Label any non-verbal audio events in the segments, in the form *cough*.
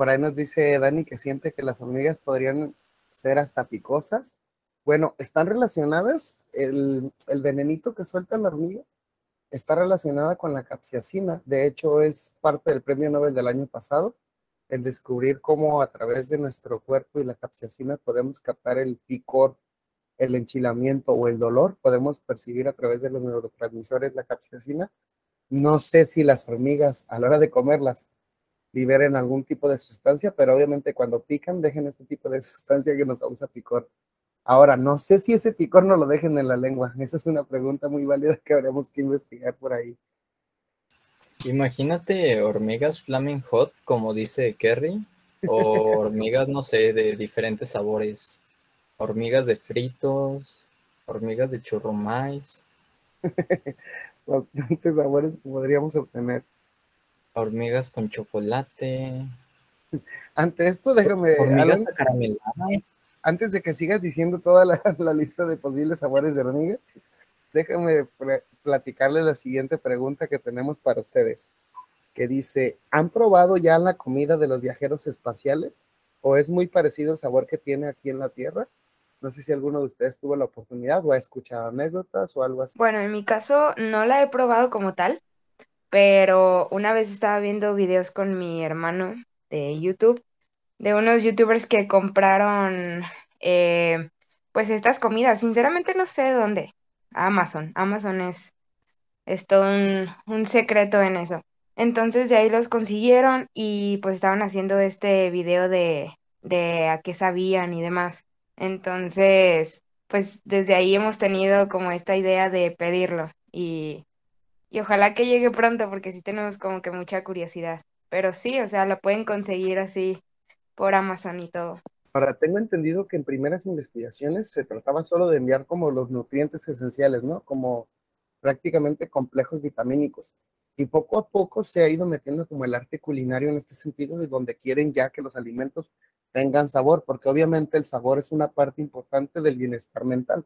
Por ahí nos dice Dani que siente que las hormigas podrían ser hasta picosas. Bueno, están relacionadas, el, el venenito que suelta la hormiga está relacionada con la capsiacina. De hecho, es parte del premio Nobel del año pasado, el descubrir cómo a través de nuestro cuerpo y la capsiacina podemos captar el picor, el enchilamiento o el dolor. Podemos percibir a través de los neurotransmisores la capsiacina. No sé si las hormigas a la hora de comerlas liberen algún tipo de sustancia, pero obviamente cuando pican dejen este tipo de sustancia que nos causa picor. Ahora, no sé si ese picor no lo dejen en la lengua. Esa es una pregunta muy válida que habremos que investigar por ahí. Imagínate hormigas flaming hot, como dice Kerry, o *laughs* hormigas, no sé, de diferentes sabores. Hormigas de fritos, hormigas de churrumais. *laughs* Bastantes sabores podríamos obtener. Hormigas con chocolate. Ante esto, déjame. Hormigas acarameladas. Antes de que sigas diciendo toda la, *laughs* la, lista de posibles sabores de hormigas, déjame platicarles la siguiente pregunta que tenemos para ustedes. Que dice: ¿Han probado ya la comida de los viajeros espaciales? ¿O es muy parecido el sabor que tiene aquí en la Tierra? No sé si alguno de ustedes tuvo la oportunidad o ha escuchado anécdotas o algo así. Bueno, en mi caso no la he probado como tal, pero una vez estaba viendo videos con mi hermano de YouTube, de unos youtubers que compraron eh, pues estas comidas. Sinceramente no sé dónde. Amazon. Amazon es, es todo un, un secreto en eso. Entonces de ahí los consiguieron y pues estaban haciendo este video de, de a qué sabían y demás. Entonces, pues desde ahí hemos tenido como esta idea de pedirlo y, y ojalá que llegue pronto porque sí tenemos como que mucha curiosidad. Pero sí, o sea, lo pueden conseguir así por Amazon y todo. Ahora, tengo entendido que en primeras investigaciones se trataba solo de enviar como los nutrientes esenciales, ¿no? Como prácticamente complejos vitamínicos. Y poco a poco se ha ido metiendo como el arte culinario en este sentido, de donde quieren ya que los alimentos tengan sabor, porque obviamente el sabor es una parte importante del bienestar mental.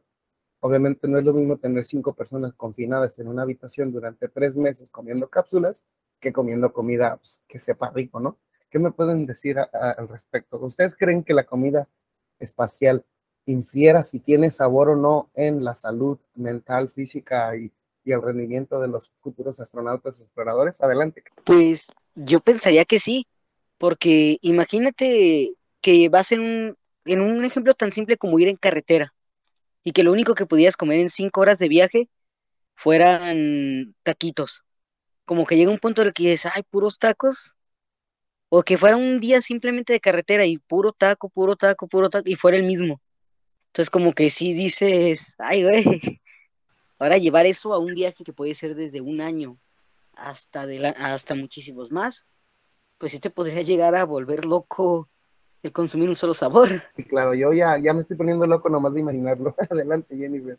Obviamente no es lo mismo tener cinco personas confinadas en una habitación durante tres meses comiendo cápsulas que comiendo comida pues, que sepa rico, ¿no? ¿Qué me pueden decir al respecto? ¿Ustedes creen que la comida espacial infiera si tiene sabor o no en la salud mental, física y, y el rendimiento de los futuros astronautas exploradores? Adelante. Pues yo pensaría que sí, porque imagínate que vas en un, en un ejemplo tan simple como ir en carretera y que lo único que podías comer en cinco horas de viaje fueran taquitos. Como que llega un punto en el que dices, ay, puros tacos. O que fuera un día simplemente de carretera y puro taco, puro taco, puro taco, y fuera el mismo. Entonces como que sí dices, ay, güey. *laughs* Ahora llevar eso a un viaje que puede ser desde un año hasta, de la, hasta muchísimos más, pues sí te podría llegar a volver loco el consumir un solo sabor. Sí, claro, yo ya, ya me estoy poniendo loco nomás de imaginarlo. *laughs* Adelante, Jennifer.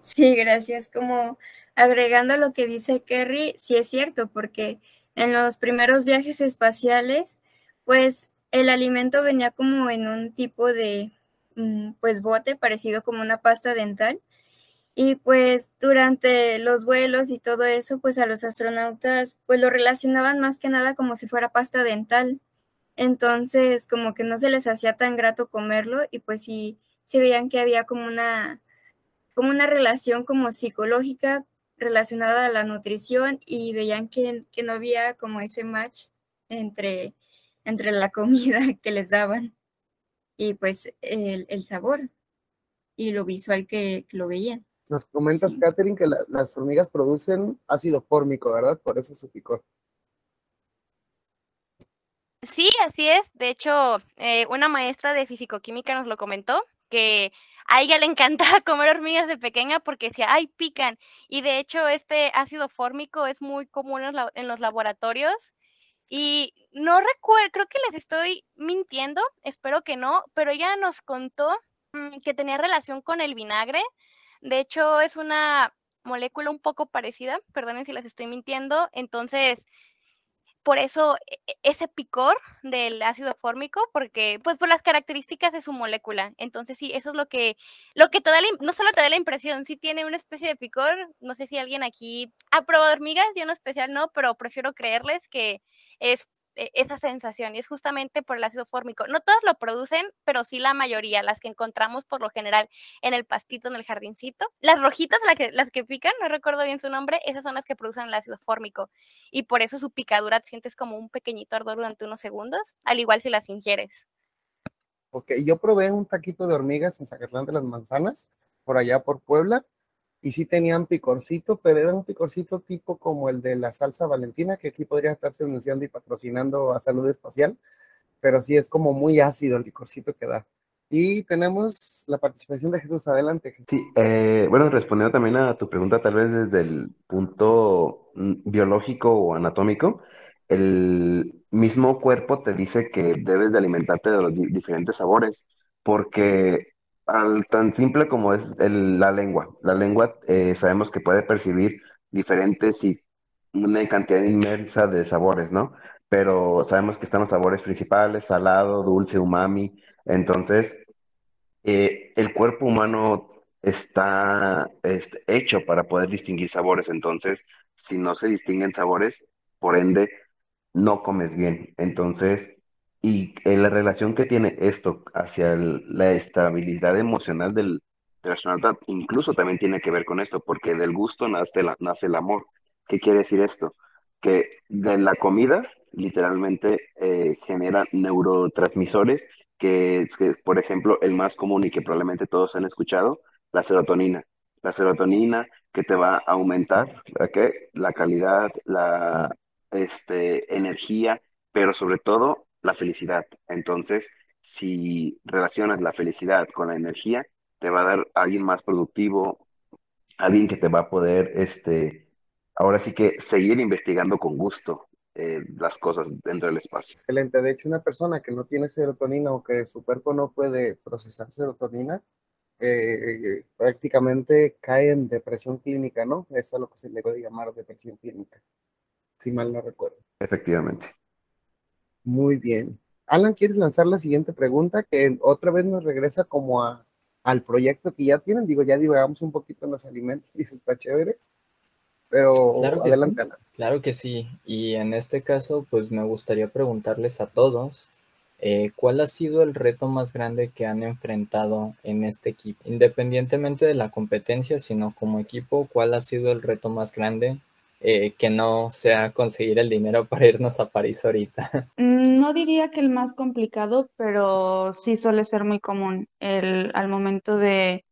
Sí, gracias. Como agregando lo que dice Kerry, sí es cierto, porque en los primeros viajes espaciales, pues el alimento venía como en un tipo de, pues, bote parecido como una pasta dental. Y pues durante los vuelos y todo eso, pues a los astronautas, pues lo relacionaban más que nada como si fuera pasta dental. Entonces, como que no se les hacía tan grato comerlo y pues sí, se veían que había como una, como una relación como psicológica relacionada a la nutrición y veían que, que no había como ese match entre, entre la *laughs* comida que les daban y pues el, el sabor y lo visual que, que lo veían. Nos comentas, sí. Catherine, que la, las hormigas producen ácido fórmico, ¿verdad? Por eso su picor. Sí, así es. De hecho, eh, una maestra de fisicoquímica nos lo comentó, que a ella le *laughs* encantaba comer hormigas de pequeña porque decía, ay, pican. Y de hecho, este ácido fórmico es muy común en, los laboratorios Y no recuerdo, creo que les estoy mintiendo, espero que no, pero ella nos contó mm, que tenía relación con el vinagre. De hecho, es una molécula un poco parecida, perdonen si les estoy mintiendo. Entonces, por eso e, e, ese picor del ácido fórmico, porque pues por las características de su molécula. Entonces sí, eso es lo que, lo que te da, no solo te da la impresión, sí tiene una especie de picor. No sé si alguien aquí ha probado hormigas, yo en especial no, pero prefiero creerles que es esa sensación y es justamente por el ácido fórmico. No todas lo producen, pero sí la mayoría, las que encontramos por lo general en el pastito, en el jardincito. Las rojitas, que, las que pican, no recuerdo bien su nombre, esas son las que producen el ácido fórmico y por eso su picadura te sientes como un pequeñito ardor durante unos segundos, al igual si las ingieres. Ok, yo probé un taquito de hormigas en Zacatlán de las Manzanas, por allá por Puebla, y sí tenían picorcito, pero era un picorcito tipo como el de la salsa valentina, que aquí podría estarse anunciando y patrocinando a Salud Espacial, pero sí es como muy ácido el picorcito que da. Y tenemos la participación de Jesús. Adelante. Sí, eh, bueno, respondiendo también a tu pregunta, tal vez desde el punto mm, biológico o anatómico, el mismo cuerpo te dice que debes de alimentarte de los diferentes sabores, porque al, tan simple como es la lengua. La lengua eh, sabemos que puede percibir diferentes y una cantidad inmensa de sabores, ¿no? Pero sabemos que están los sabores principales, salado, dulce, umami. Entonces, eh, el cuerpo humano está este, hecho para poder distinguir sabores. Entonces, si no se distinguen sabores, por ende, no comes bien. Entonces, y eh, la relación que tiene esto hacia la estabilidad emocional del, personalidad incluso también tiene que ver con esto, porque del gusto nace, la, nace el amor. ¿Qué quiere decir esto? Que de la comida literalmente eh, genera neurotransmisores, que, que, por ejemplo, el más común y que probablemente todos han escuchado, la serotonina. La serotonina que te va a aumentar ¿qué? la calidad, la este, energía, pero sobre todo la felicidad. Entonces, si relacionas la felicidad con la energía, te va a dar alguien más productivo, alguien que te va a poder, este, ahora sí que seguir investigando con gusto eh, las cosas dentro del espacio. Excelente. De hecho, una persona que no tiene serotonina o que su cuerpo no puede procesar serotonina, eh, prácticamente cae en depresión clínica, ¿no? Eso es lo que se le puede llamar depresión clínica, si mal no recuerdo. Efectivamente. Muy bien. Alan, ¿quieres lanzar la siguiente pregunta? Que otra vez nos regresa como a, al proyecto que ya tienen. Digo, ya divagamos un poquito en los alimentos *laughs* y eso está chévere. Pero claro adelante, Alan. Claro que sí. Y en este caso, pues me gustaría preguntarles a todos, eh, ¿cuál ha sido el reto más grande que han enfrentado en este equipo? Independientemente de la competencia, sino como equipo, ¿cuál ha sido el reto más grande eh, que no sea conseguir el dinero para irnos a París ahorita? *laughs* Mm, no diría que el más complicado, pero sí suele ser muy común el, al momento de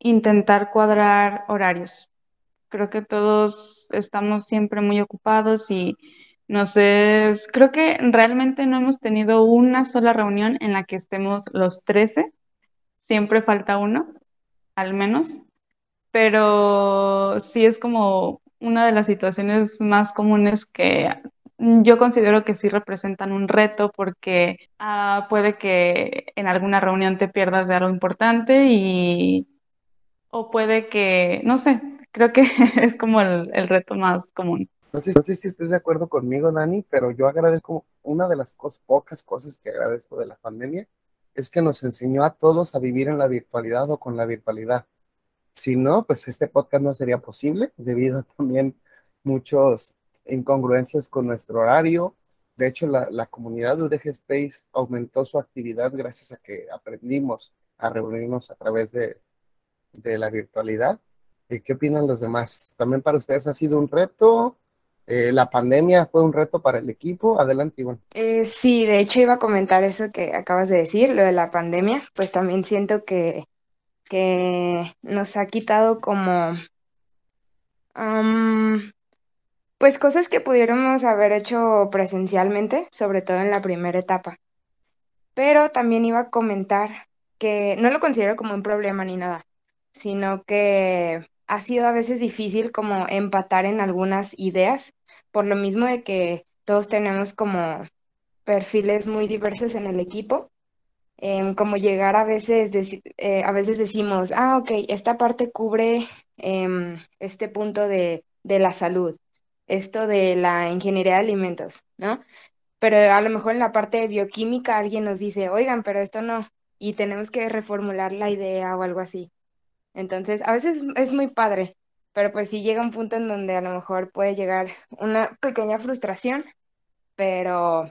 intentar cuadrar horarios. Creo que todos estamos siempre muy ocupados y no sé, creo que realmente no hemos tenido una sola reunión en la que estemos los 13. Siempre falta uno, al menos. Pero sí es como una de las situaciones más comunes que yo considero que sí representan un reto porque ah, puede que en alguna reunión te pierdas de algo importante y o puede que, no sé, creo que *laughs* es como el, reto más común. No sé, si estés de acuerdo conmigo, Dani, pero yo agradezco, una de las pocas cosas que agradezco de la pandemia es que nos enseñó a todos a vivir en la virtualidad o con la virtualidad. Si no, pues este podcast no sería posible debido a *laughs* también muchas incongruencias con nuestro horario. De hecho, la, comunidad de UDG Space aumentó su actividad gracias a que aprendimos a reunirnos a través de, de la virtualidad. ¿Y qué opinan los demás? ¿También para ustedes ha sido un reto? Eh, ¿La pandemia fue un reto para el equipo? Adelante, Iván. Eh, sí, de hecho iba a comentar eso que acabas de decir, lo de la pandemia, pues también siento que que nos ha quitado como, pues cosas que pudiéramos haber hecho presencialmente, sobre todo en la primera etapa. Pero también iba a comentar que no lo considero como un problema ni nada, sino que ha sido a veces difícil como empatar en algunas ideas, por lo mismo de que todos tenemos como perfiles muy diversos en el equipo. Em, como llegar a veces, eh, a veces decimos, ah, ok, esta parte cubre em, este punto de, de la salud, esto de la ingeniería de alimentos, ¿no? Pero a lo mejor en la parte de bioquímica alguien nos dice, oigan, pero esto no, y tenemos que reformular la idea o algo así. Entonces, a veces es muy padre, pero pues sí llega un punto en donde a lo mejor puede llegar una pequeña frustración, pero,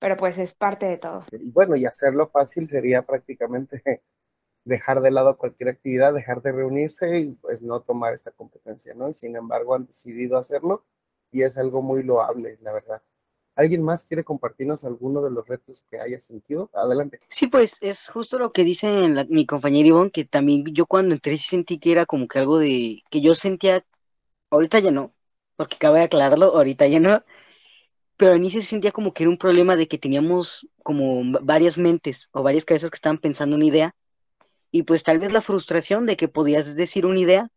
pero pues es parte de todo. Y bueno, y hacerlo fácil sería prácticamente *laughs* dejar de lado cualquier actividad, dejar de reunirse y pues no tomar esta competencia, ¿no? Y sin embargo han decidido hacerlo y es algo muy loable, la verdad. ¿Alguien más quiere compartirnos alguno de los retos que haya sentido? Adelante. Sí, pues es justo lo que dice mi compañero Ivonne, que también yo cuando entré sentí que era como que algo de que yo sentía, ahorita ya no, porque acabo de aclararlo, ahorita ya no, pero al inicio se sentía como que era un problema de que teníamos como varias mentes o varias cabezas que estaban pensando una idea y pues tal vez la frustración de que podías decir una idea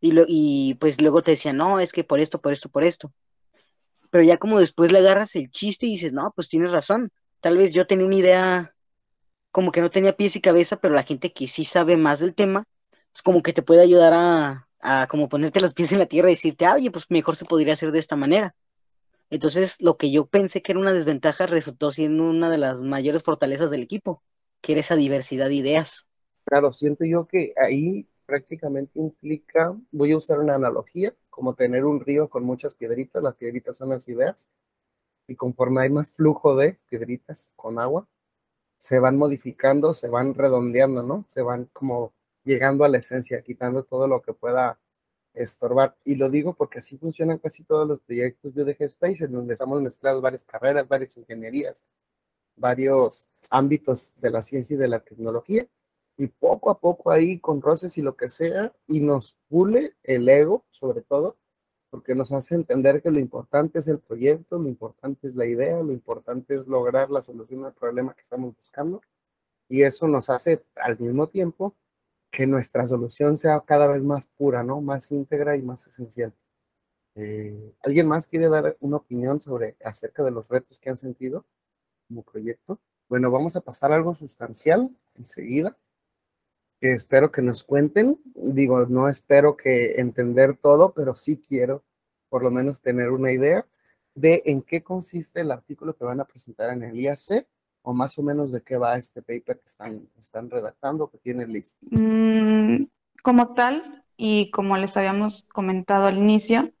y, lo, y pues luego te decían, no, es que por esto, por esto, por esto. Pero ya como después le agarras el chiste y dices, no, pues tienes razón. Tal vez yo tenía una idea como que no tenía pies y cabeza, pero la gente que sí sabe más del tema, pues como que te puede ayudar a, a como ponerte los pies en la tierra y decirte, ah, oye, pues mejor se podría hacer de esta manera. Entonces, lo que yo pensé que era una desventaja resultó siendo una de las mayores fortalezas del equipo, que era esa diversidad de ideas. Claro, siento yo que ahí prácticamente implica, voy a usar una analogía, como tener un río con muchas piedritas, las piedritas son las ideas, y conforme hay más flujo de piedritas con agua, se van modificando, se van redondeando, ¿no? Se van como llegando a la esencia, quitando todo lo que pueda estorbar. Y lo digo porque así funcionan casi todos los proyectos de UDG Space, en donde estamos mezclados varias carreras, varias ingenierías, varios ámbitos de la ciencia y de la tecnología, y poco a poco ahí con roces y lo que sea, y nos pule el ego, sobre todo, porque nos hace entender que lo importante es el proyecto, lo importante es la idea, lo importante es lograr la solución al problema que estamos buscando, y eso nos hace al mismo tiempo que nuestra solución sea cada vez más pura, ¿no? Más íntegra y más esencial. Eh, ¿Alguien más quiere dar una opinión sobre acerca de los retos que han sentido como proyecto? Bueno, vamos a pasar a algo sustancial enseguida que espero que nos cuenten. Digo, no espero que entender todo, pero sí quiero por lo menos tener una idea de en qué consiste el artículo que van a presentar en el IAC o más o menos de qué va este paper que están, están redactando, que tienen listo. Mm, como tal, y como les habíamos comentado al inicio,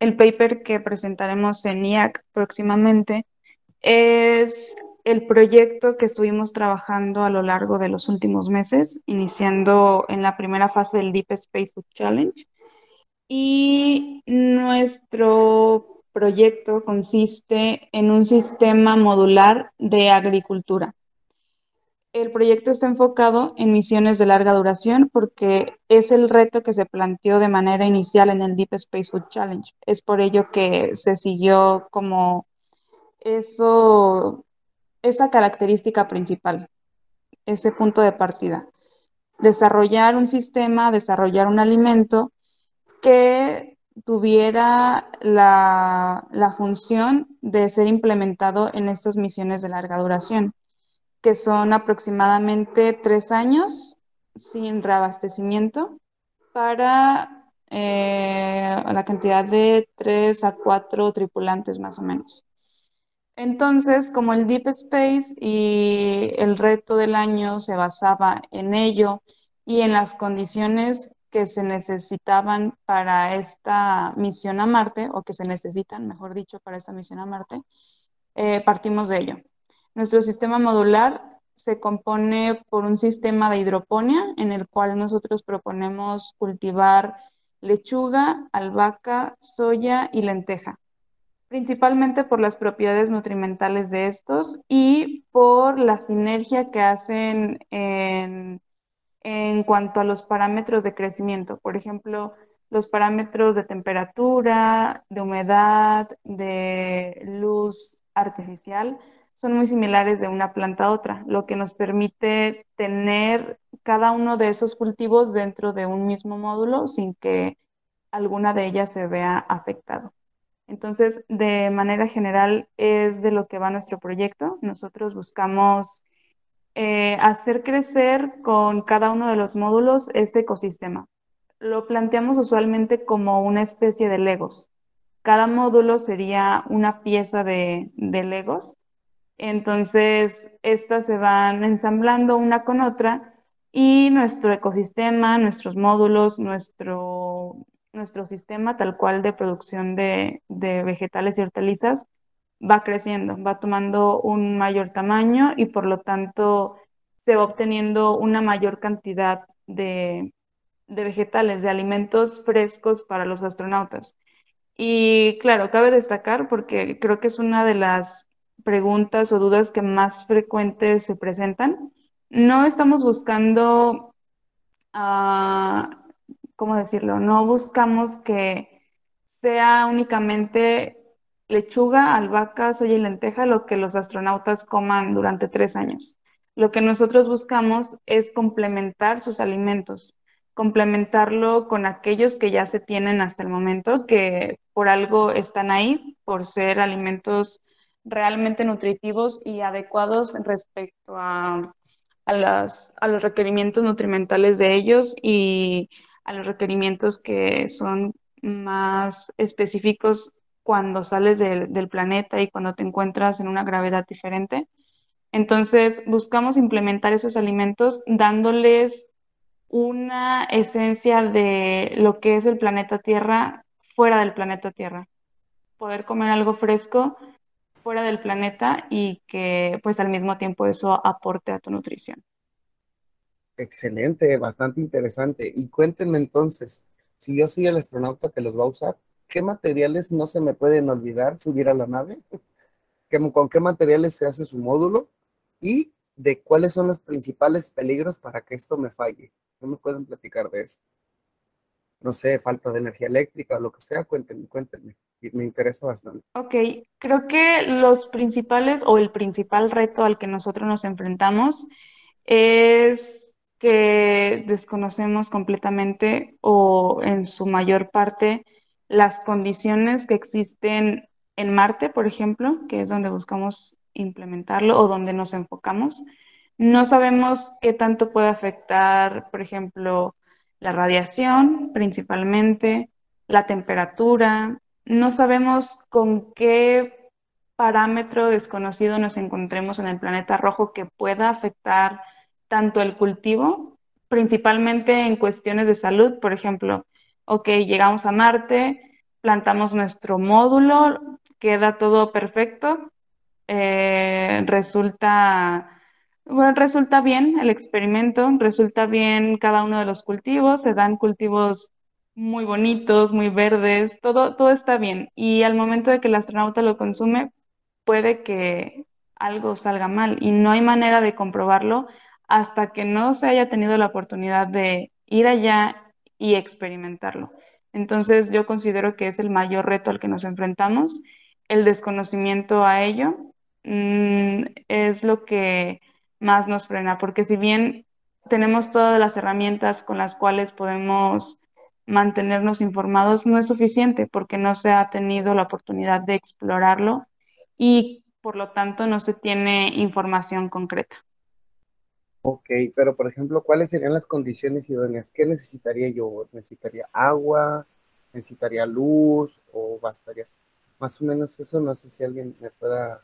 el paper que presentaremos en IAC próximamente es el proyecto que estuvimos trabajando a lo largo de los últimos meses, iniciando en la primera fase del Deep Space Food Challenge. Y nuestro proyecto consiste en un sistema modular de agricultura. El proyecto está enfocado en misiones de larga duración porque es el reto que se planteó de manera inicial en el Deep Space Food Challenge. Es por ello que se siguió como eso esa característica principal, ese punto de partida. Desarrollar un sistema, desarrollar un alimento que tuviera la, la, función de ser implementado en estas misiones de larga duración, que son aproximadamente tres años sin reabastecimiento para eh, la cantidad de tres a cuatro tripulantes más o menos. Entonces, como el Deep Space y el reto del año se basaba en ello y en las condiciones que se necesitaban para esta misión a Marte, o que se necesitan, mejor dicho, para esta misión a Marte, eh, partimos de ello. Nuestro sistema modular se compone por un sistema de hidroponía en el cual nosotros proponemos cultivar lechuga, albahaca, soya y lenteja principalmente por las propiedades nutrimentales de estos y por la sinergia que hacen en, en cuanto a los parámetros de crecimiento. Por ejemplo, los parámetros de temperatura, de humedad, de luz artificial son muy similares de una planta a otra, lo que nos permite tener cada uno de esos cultivos dentro de un mismo módulo sin que alguna de ellas se vea afectado. Entonces, de manera general, es de lo que va nuestro proyecto. Nosotros buscamos eh, hacer crecer con cada uno de los módulos este ecosistema. Lo planteamos usualmente como una especie de Legos. Cada módulo sería una pieza de, Legos. Entonces, estas se van ensamblando una con otra y nuestro ecosistema, nuestros módulos, nuestro, nuestro sistema tal cual de producción de, de vegetales y hortalizas va creciendo, va tomando un mayor tamaño y por lo tanto se va obteniendo una mayor cantidad de, de vegetales, de alimentos frescos para los astronautas. Y claro, cabe destacar porque creo que es una de las preguntas o dudas que más frecuentes se presentan. No estamos buscando, uh, ¿cómo decirlo? No buscamos que sea únicamente lechuga, albahaca, soya y lenteja lo que los astronautas coman durante tres años. Lo que nosotros buscamos es complementar sus alimentos, complementarlo con aquellos que ya se tienen hasta el momento, que por algo están ahí, por ser alimentos realmente nutritivos y adecuados respecto a, a, las, a los requerimientos nutrimentales de ellos y a los requerimientos que son más específicos cuando sales del, planeta y cuando te encuentras en una gravedad diferente. Entonces, buscamos implementar esos alimentos dándoles una esencia de lo que es el planeta Tierra fuera del planeta Tierra. Poder comer algo fresco fuera del planeta y que pues al mismo tiempo eso aporte a tu nutrición. Excelente, bastante interesante. Y cuéntenme entonces, si yo soy el astronauta que los va a usar, ¿qué materiales no se me pueden olvidar subir a la nave? *laughs* ¿Con qué materiales se hace su módulo? Y de cuáles son los principales peligros para que esto me falle. ¿No me pueden platicar de eso? No sé, falta de energía eléctrica o lo que sea, cuéntenme, cuéntenme. Me interesa bastante. Ok, creo que los principales o el principal reto al que nosotros nos enfrentamos es que desconocemos completamente o en su mayor parte las condiciones que existen en Marte, por ejemplo, que es donde buscamos implementarlo o donde nos enfocamos. No sabemos qué tanto puede afectar, por ejemplo, la radiación principalmente, la temperatura. No sabemos con qué parámetro desconocido nos encontremos en el planeta rojo que pueda afectar tanto el cultivo, principalmente en cuestiones de salud, por ejemplo, ok, llegamos a Marte, plantamos nuestro módulo, queda todo perfecto, eh, resulta, bueno, resulta bien el experimento, resulta bien cada uno de los cultivos, se dan cultivos muy bonitos, muy verdes, todo, todo está bien. Y al momento de que el astronauta lo consume, puede que algo salga mal y no hay manera de comprobarlo hasta que no se haya tenido la oportunidad de ir allá y experimentarlo. Entonces yo considero que es el mayor reto al que nos enfrentamos. El desconocimiento a ello mm, es lo que más nos frena, porque si bien tenemos todas las herramientas con las cuales podemos mantenernos informados, no es suficiente porque no se ha tenido la oportunidad de explorarlo y por lo tanto no se tiene información concreta. Ok, pero por ejemplo, ¿cuáles serían las condiciones idóneas? ¿Qué necesitaría yo? ¿Necesitaría agua? ¿Necesitaría luz? ¿O bastaría? Más o menos eso, no sé si alguien me pueda...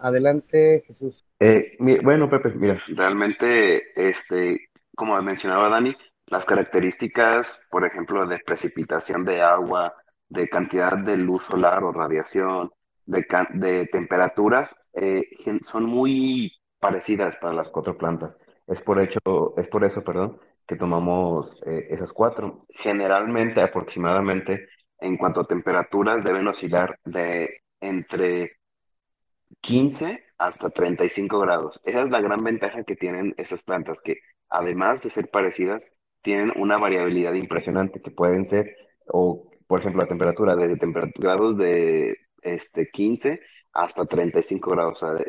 Adelante, Jesús. Eh, bueno, Pepe, mira, realmente, este, como mencionaba Dani, las características, por ejemplo, de precipitación de agua, de cantidad de luz solar o radiación, de, de temperaturas, eh, son muy parecidas para las cuatro plantas. Es por, hecho, es por eso, perdón, que tomamos eh, esas cuatro. Generalmente, aproximadamente, en cuanto a temperaturas, deben oscilar de entre 15 hasta 35 grados. Esa es la gran ventaja que tienen esas plantas, que además de ser parecidas, tienen una variabilidad impresionante, que pueden ser, o por ejemplo, la temperatura, desde grados de este, 15 hasta 35 grados, o sea,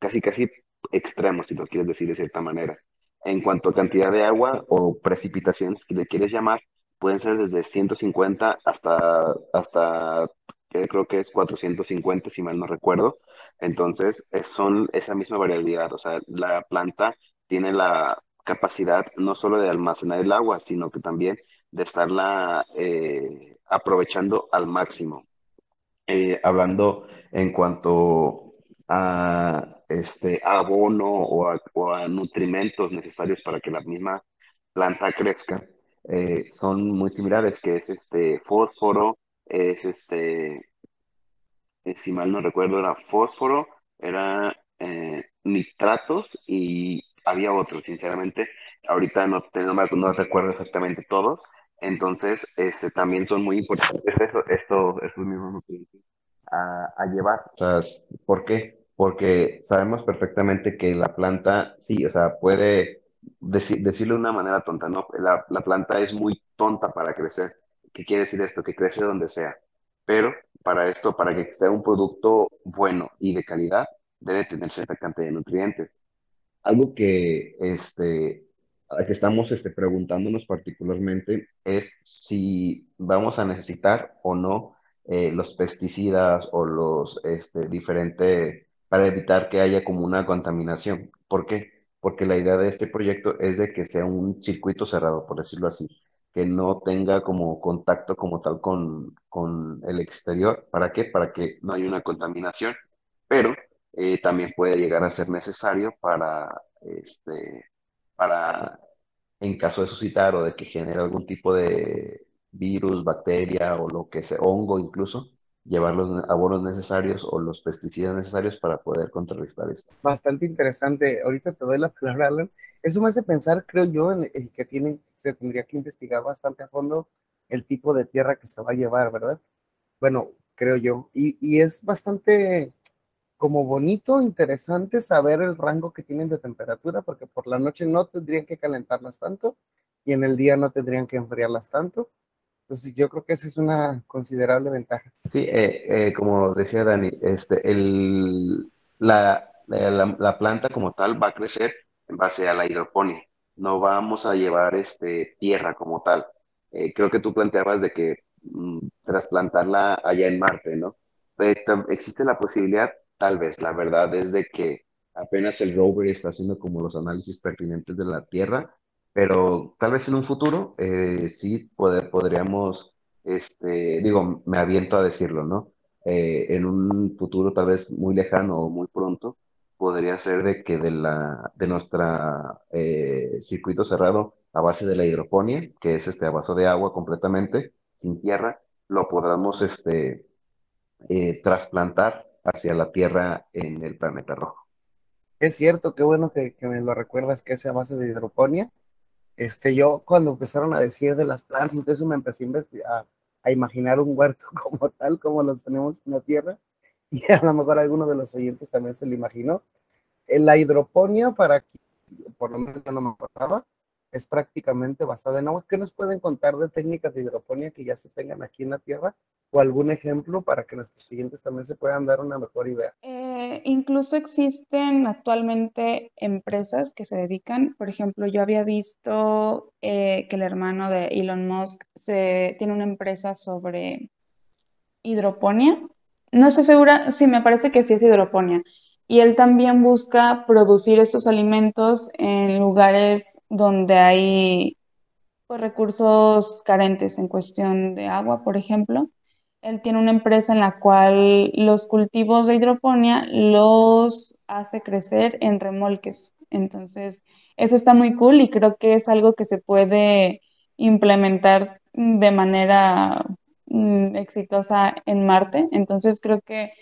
casi casi extremos, si lo quieres decir de cierta manera. En cuanto a cantidad de agua o precipitaciones que le quieres llamar, pueden ser desde 150 hasta, hasta que creo que es 450 si mal no recuerdo. Entonces, es- son esa misma variabilidad, o sea, la planta tiene la capacidad no solo de almacenar el agua, sino que también de estarla eh, aprovechando al máximo. Eh, hablando en cuanto a este abono o a, o a nutrimentos necesarios para que la misma planta crezca, eh, son muy similares, que es este fósforo, es este eh, si mal no recuerdo, era fósforo, era eh, nitratos y había otros, sinceramente. Ahorita no, no, no recuerdo exactamente todos. Entonces, este, también son muy importantes *laughs* eso, esto, estos mismos nutrientes a, a llevar. O sea, ¿por qué? Porque sabemos perfectamente que la planta, sí, o sea, puede deci- decirlo de una manera tonta, ¿no? La, la planta es muy tonta para crecer. ¿Qué quiere decir esto? Que crece donde sea. Pero para esto, para que sea un producto bueno y de calidad, debe tener cierta cantidad de nutrientes. Algo que, este, que estamos este, preguntándonos particularmente es si vamos a necesitar o no eh, los pesticidas o los este, diferentes para evitar que haya como una contaminación. ¿Por qué? Porque la idea de este proyecto es de que sea un circuito cerrado, por decirlo así, que no tenga como contacto como tal con, con el exterior. ¿Para qué? Para que no haya una contaminación, pero eh, también puede llegar a ser necesario para, este, para, en caso de suscitar o de que genere algún tipo de virus, bacteria o lo que sea, hongo incluso, llevar los abonos necesarios o los pesticidas necesarios para poder contrarrestar esto. Bastante interesante. Ahorita te doy la palabra, Alan. Eso me hace pensar, creo yo, en el que se tendría que investigar bastante a fondo el tipo de tierra que se va a llevar, ¿verdad? Bueno, creo yo. Y, y es bastante como bonito, interesante saber el rango que tienen de temperatura, porque por la noche no tendrían que calentarlas tanto y en el día no tendrían que enfriarlas tanto. Entonces yo creo que esa es una considerable ventaja. Sí, eh, eh, como decía Dani, este, el, la, la, la planta como tal va a crecer en base a la hidroponía. No vamos a llevar este, tierra como tal. Eh, creo que tú planteabas de que mm, trasplantarla allá en Marte, ¿no? Eh, existe la posibilidad, tal vez, la verdad es de que apenas el rover está haciendo como los análisis pertinentes de la Tierra, pero tal vez en un futuro eh, sí poder, podríamos, este, digo, me aviento a decirlo, ¿no? Eh, en un futuro tal vez muy lejano o muy pronto, podría ser de que de de nuestra eh, circuito cerrado a base de la hidroponía, que es este a base de agua completamente, sin tierra, lo podamos este, trasplantar hacia la Tierra en el planeta rojo. Es cierto, qué bueno que, que me lo recuerdas que es a base de hidroponía. Este, yo cuando empezaron a decir de las plantas, entonces me empecé a, a- imaginar un huerto *laughs* como tal, como los tenemos en la tierra, y a lo mejor alguno de los oyentes también se lo imaginó. Eh, La hidroponía, para que, por lo menos no me acordaba, es prácticamente basada en agua. ¿Qué nos pueden contar de técnicas de hidroponía que ya se tengan aquí en la tierra? O algún ejemplo para que nuestros oyentes también se puedan dar una mejor idea. Eh, incluso existen actualmente empresas que se dedican, por ejemplo, yo había visto eh, que el hermano de Elon Musk se, tiene una empresa sobre hidroponía. No estoy segura, sí, me parece que sí es hidroponía. Y él también busca producir estos alimentos en lugares donde hay pues, recursos carentes en cuestión de agua, por ejemplo. Él tiene una empresa en la cual los cultivos de hidroponía los hace crecer en remolques. Entonces, eso está muy cool y creo que es algo que se puede implementar de manera mm, exitosa en Marte. Entonces, creo que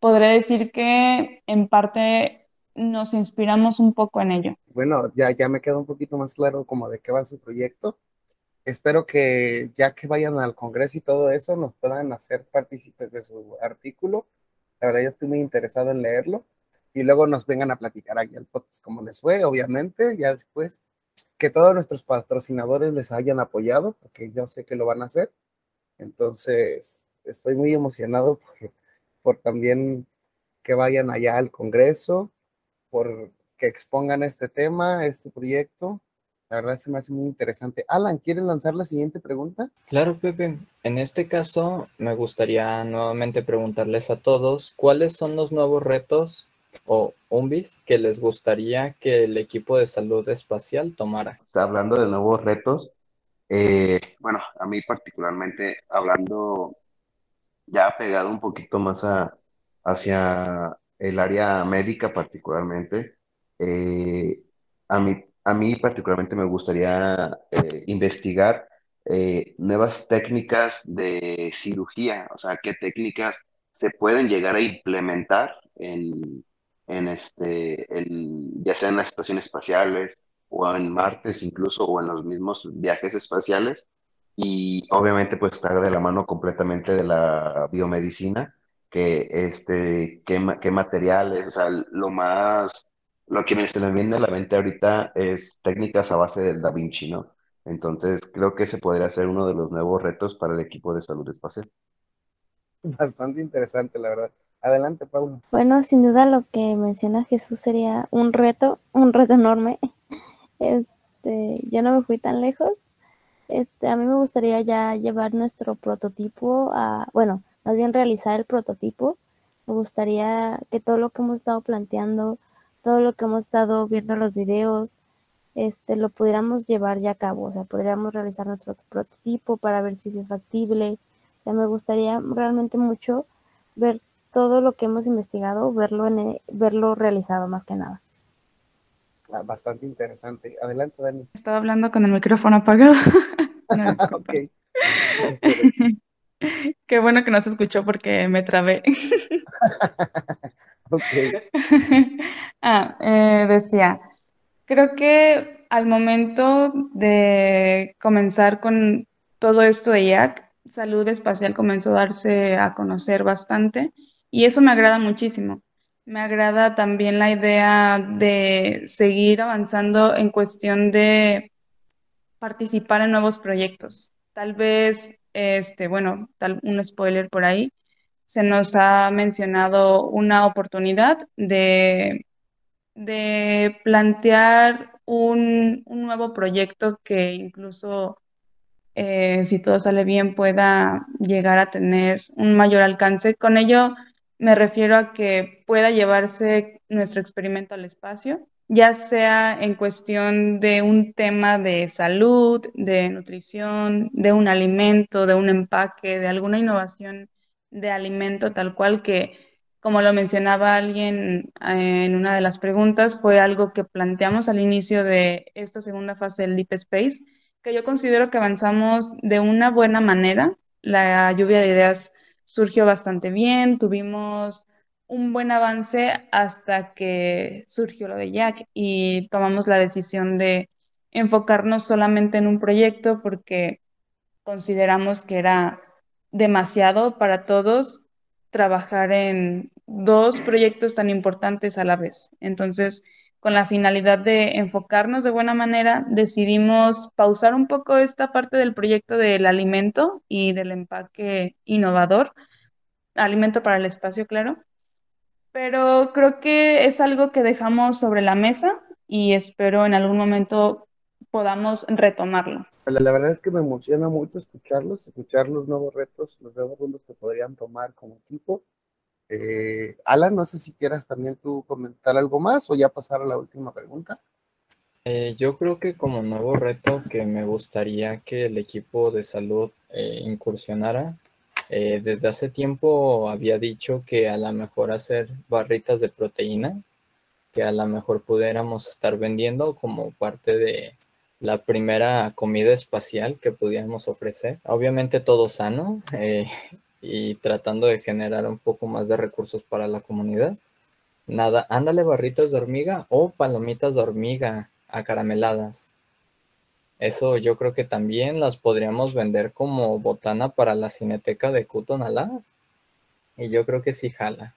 podré decir que en parte nos inspiramos un poco en ello. Bueno, ya, ya me queda un poquito más claro como de qué va su proyecto. Espero que ya que vayan al Congreso y todo eso, nos puedan hacer partícipes de su artículo. La verdad, yo estoy muy interesado en leerlo. Y luego nos vengan a platicar aquí al podcast cómo les fue, obviamente, ya después. Que todos nuestros patrocinadores les hayan apoyado, porque yo sé que lo van a hacer. Entonces, estoy muy emocionado por, por también que vayan allá al Congreso, por que expongan este tema, este proyecto. La verdad se me hace muy interesante. Alan, ¿quieres lanzar la siguiente pregunta? Claro, Pepe. En este caso, me gustaría nuevamente preguntarles a todos cuáles son los nuevos retos o UMBIs que les gustaría que el equipo de salud espacial tomara. Está hablando de nuevos retos. Eh, bueno, a mí particularmente, hablando ya pegado un poquito más a, hacia el área médica particularmente, eh, a mí, a mí particularmente me gustaría eh, investigar eh, nuevas técnicas de cirugía, o sea, qué técnicas se pueden llegar a implementar en, en este, el- ya sea en las estaciones espaciales o en Martes incluso o en los mismos viajes espaciales. Y obviamente pues está de la mano completamente de la biomedicina que este qué, qué materiales, o sea, lo más lo que me- se me viene a la mente ahorita es técnicas a base del Da Vinci, ¿no? Entonces creo que ese podría ser uno de los nuevos retos para el equipo de salud espacial. Bastante interesante, la verdad. Adelante, Paula. Bueno, sin duda lo que menciona Jesús sería un reto, un reto enorme. Este, yo no me fui tan lejos. Este, a mí me gustaría ya llevar nuestro prototipo a, bueno, más bien realizar el prototipo. Me gustaría que todo lo que hemos estado planteando, todo lo que hemos estado viendo en los videos, este, lo pudiéramos llevar ya a cabo. O sea, podríamos realizar nuestro prototipo para ver si es factible. O sea, me gustaría realmente mucho ver todo lo que hemos investigado, verlo, en, e- verlo realizado más que nada. Ah, Bastante interesante. Adelante, Dani. Estaba hablando con el micrófono apagado. *laughs* Ok. *laughs* Qué bueno que no se escuchó porque me trabé. *laughs* *laughs* Ah, eh, decía, creo que al momento de comenzar con todo esto de IAC, salud espacial comenzó a darse a conocer bastante y eso me agrada muchísimo. Me agrada también la idea de seguir avanzando en cuestión de participar en nuevos proyectos. Tal vez, este, bueno, tal, un spoiler por ahí, se nos ha mencionado una oportunidad de, de plantear un, un nuevo proyecto que incluso, eh, si todo sale bien, pueda llegar a tener un mayor alcance. Con ello me refiero a que pueda llevarse nuestro experimento al espacio ya sea en cuestión de un tema de salud, de nutrición, de un alimento, de un empaque, de alguna innovación de alimento tal cual que, como lo mencionaba alguien eh, en una de las preguntas, fue algo que planteamos al inicio de esta segunda fase del Deep Space, que yo considero que avanzamos de una buena manera. La lluvia de ideas surgió bastante bien, tuvimos un buen avance hasta que surgió lo de Jack y tomamos la decisión de enfocarnos solamente en un proyecto porque consideramos que era demasiado para todos trabajar en dos proyectos tan importantes a la vez. Entonces, con la finalidad de enfocarnos de buena manera, decidimos pausar un poco esta parte del proyecto del alimento y del empaque innovador, alimento para el espacio, claro pero creo que es algo que dejamos sobre la mesa y espero en algún momento podamos retomarlo. La, la verdad es que me emociona mucho escucharlos, escuchar los nuevos retos, los nuevos rumos que podrían tomar como equipo. Eh, Alan, no sé si quieras también tú comentar algo más o ya pasar a la última pregunta. Eh, yo creo que como nuevo reto que me gustaría que el equipo de salud eh, incursionara, eh, desde hace tiempo había dicho que a lo mejor hacer barritas de proteína, que a lo mejor pudiéramos estar vendiendo como parte de la primera comida espacial que pudiéramos ofrecer. Obviamente todo sano eh, y tratando de generar un poco más de recursos para la comunidad. Nada, ándale barritas de hormiga o palomitas de hormiga acarameladas. Eso yo creo que también las podríamos vender como botana para la cineteca de Kutonalá. Y yo creo que sí jala.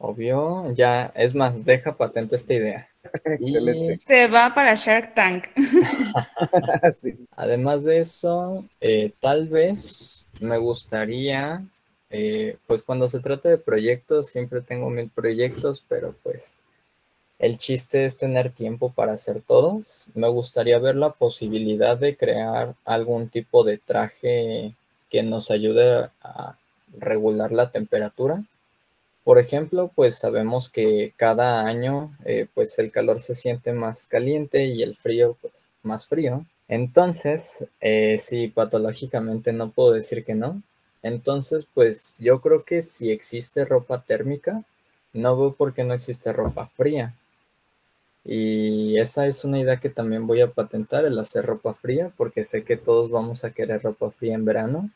Obvio, ya, es más, deja patente esta idea. *laughs* Excelente. Y Se va para Shark Tank. *laughs* Sí. además de eso, eh, tal vez me gustaría, eh, pues cuando se trata de proyectos, siempre tengo mil proyectos, pero pues el chiste es tener tiempo para hacer todos. Me gustaría ver la posibilidad de crear algún tipo de traje que nos ayude a regular la temperatura. Por ejemplo, pues sabemos que cada año eh, pues el calor se siente más caliente y el frío pues más frío. Entonces, eh, sí, patológicamente no puedo decir que no. Entonces, pues yo creo que si existe ropa térmica, no veo por qué no existe ropa fría. Y esa es una idea que también voy a patentar, el hacer ropa fría, porque sé que todos vamos a querer ropa fría en verano.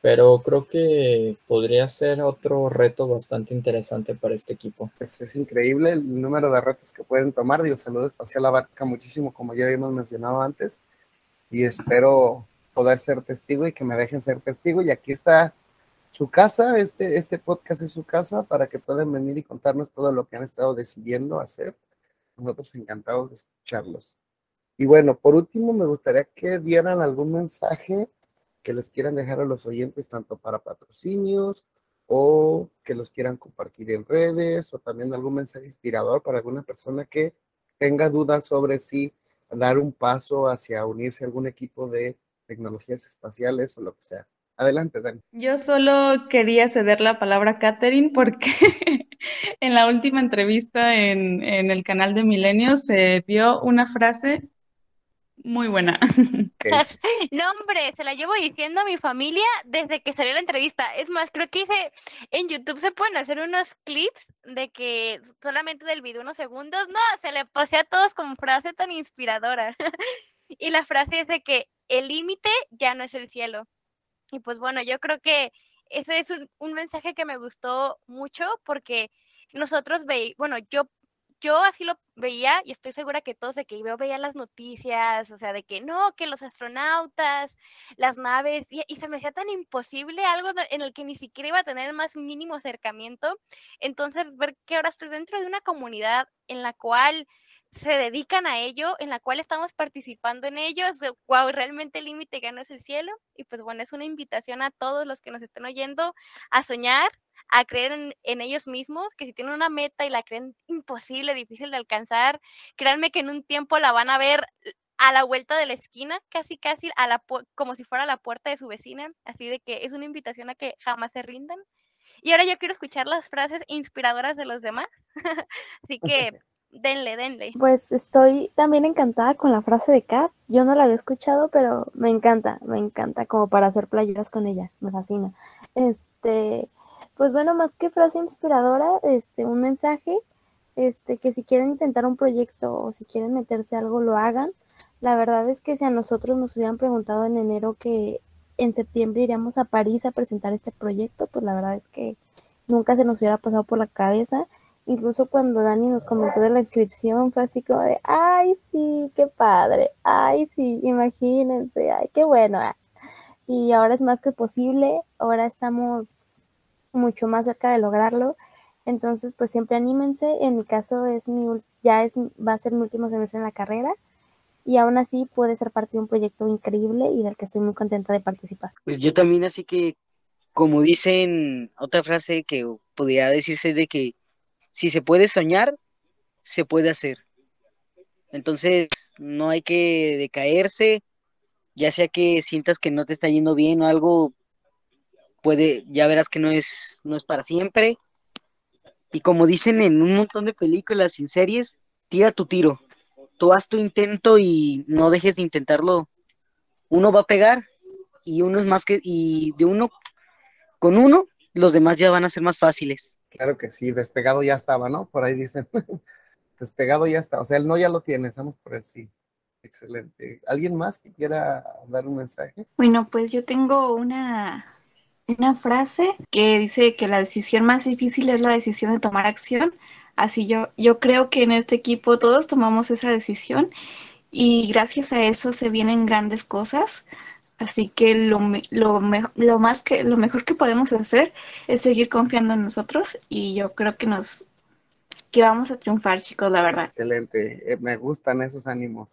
Pero creo que podría ser otro reto bastante interesante para este equipo. Pues es increíble el número de retos que pueden tomar. Digo, Salud Espacial abarca muchísimo, como ya habíamos mencionado antes. Y espero poder ser testigo y que me dejen ser testigo. Y aquí está su casa, este, este podcast es su casa para que puedan venir y contarnos todo lo que han estado decidiendo hacer. Nosotros encantados de escucharlos. Y bueno, por último, me gustaría que dieran algún mensaje que les quieran dejar a los oyentes, tanto para patrocinios o que los quieran compartir en redes o también algún mensaje inspirador para alguna persona que tenga dudas sobre si dar un paso hacia unirse a algún equipo de tecnologías espaciales o lo que sea. Adelante, Dani. Yo solo quería ceder la palabra a Catherine porque *laughs* en la última entrevista en, en el canal de Milenio se dio una frase muy buena. *laughs* *laughs* No, hombre, se la llevo diciendo a mi familia desde que salió la entrevista. Es más, creo que hice en YouTube se pueden hacer unos clips de que solamente del video unos segundos. No, se le pasé a todos como frase tan inspiradora. *laughs* Y la frase es de que el límite ya no es el cielo. Y pues bueno, yo creo que ese es un, un mensaje que me gustó mucho porque nosotros veíamos, bueno, yo yo así lo veía y estoy segura que todos de que yo veía las noticias, o sea, de que no, que los astronautas, las naves, y, y, se me hacía tan imposible algo en el que ni siquiera iba a tener el más mínimo acercamiento. Entonces, ver que ahora estoy dentro de una comunidad en la cual se dedican a ello, en la cual estamos participando en ellos, wow, realmente el límite ya no es el cielo. Y pues bueno, es una invitación a todos los que nos estén oyendo a soñar, a creer en, en, ellos mismos, que si tienen una meta y la creen imposible, difícil de alcanzar, créanme que en un tiempo la van a ver a la vuelta de la esquina, casi casi a la como si fuera la puerta de su vecina, así de que es una invitación a que jamás se rindan. Y ahora yo quiero escuchar las frases inspiradoras de los demás. *laughs* así que denle, denle. Pues estoy también encantada con la frase de Kat. Yo no la había escuchado, pero me encanta, me encanta como para hacer playeras con ella, me fascina. Este, pues bueno, más que frase inspiradora, este, un mensaje, este, que si quieren intentar un proyecto o si quieren meterse a algo, lo hagan. La verdad es que si a nosotros nos hubieran preguntado en enero que en septiembre iríamos a París a presentar este proyecto, pues la verdad es que nunca se nos hubiera pasado por la cabeza. Incluso cuando Dani nos comentó de la inscripción, fue así como de, ay, sí, qué padre, ay, sí, imagínense, ay, qué bueno. Y ahora es más que posible, ahora estamos mucho más cerca de lograrlo. Entonces, pues siempre anímense. En mi caso es mi ya es va a ser mi último semestre en la carrera y aún así puede ser parte de un proyecto increíble y del que estoy muy contenta de participar. Pues yo también así que como dicen otra frase que podría decirse es de que si se puede soñar, se puede hacer. Entonces, no hay que decaerse, ya sea que sientas que no te está yendo bien o algo, puede, ya verás que no es, no es para siempre. Y como dicen en un montón de películas y series, tira tu tiro. Tú haz tu intento y no dejes de intentarlo. Uno va a pegar y uno es más que, y de uno, con uno, los demás ya van a ser más fáciles. Claro que sí, despegado ya estaba, ¿no? Por ahí dicen, *laughs* despegado ya está. O sea, el no ya lo tiene, estamos por el sí. Excelente. ¿Alguien más que quiera dar un mensaje? Bueno, pues yo tengo una una frase que dice que la decisión más difícil es la decisión de tomar acción. Así yo, yo creo que en este equipo todos tomamos esa decisión y gracias a eso se vienen grandes cosas. Así que lo, lo, lo, más que, lo mejor que podemos hacer es seguir confiando en nosotros y yo creo que nos que vamos a triunfar, chicos, la verdad. Excelente, eh, me gustan esos ánimos.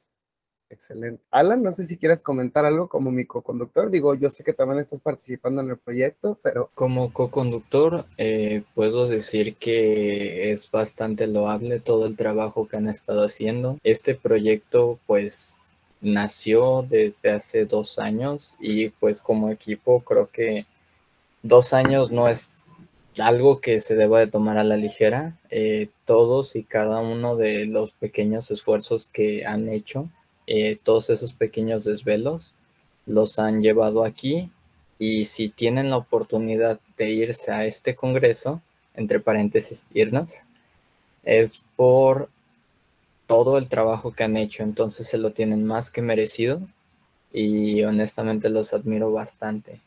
Excelente. Alan, no sé si quieres comentar algo como mi co-conductor. Digo, yo sé que también estás participando en el proyecto, pero... Como co-conductor, eh, puedo decir que es bastante loable todo el trabajo que han estado haciendo. Este proyecto, pues, nació desde hace dos años y pues como equipo creo que dos años no es algo que se deba de tomar a la ligera. Eh, todos y cada uno de los pequeños esfuerzos que han hecho eh, todos esos pequeños desvelos los han llevado aquí. Y si tienen la oportunidad de irse a este congreso, entre paréntesis, irnos, es por todo el trabajo que han hecho, entonces se lo tienen más que merecido y honestamente los admiro bastante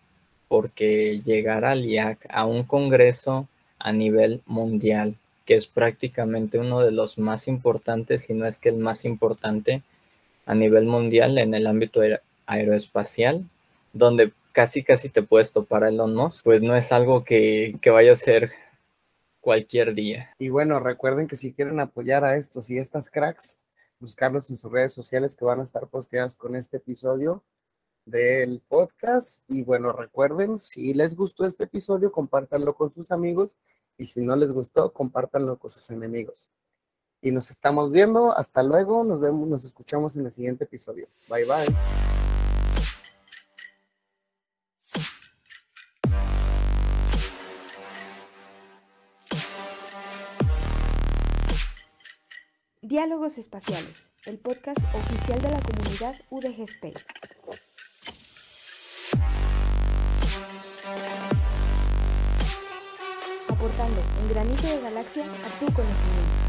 porque llegar al IAC a un congreso a nivel mundial, que es prácticamente uno de los más importantes, si no es que el más importante, a nivel mundial en el ámbito aeroespacial, donde casi casi te puedes topar a Elon Musk, pues no es algo que, que vaya a ser cualquier día. Y bueno, recuerden que si quieren apoyar a estos y estas cracks, buscarlos en sus redes sociales que van a estar posteadas con este episodio del podcast. Y bueno, recuerden, si les gustó este episodio, compártanlo con sus amigos y si no les gustó, compártanlo con sus enemigos y nos estamos viendo. Hasta luego. Nos vemos, nos escuchamos en el siguiente episodio. Bye bye. Diálogos Espaciales, el podcast oficial de la comunidad UDG Space. Aportando un granito de galaxia a tu conocimiento.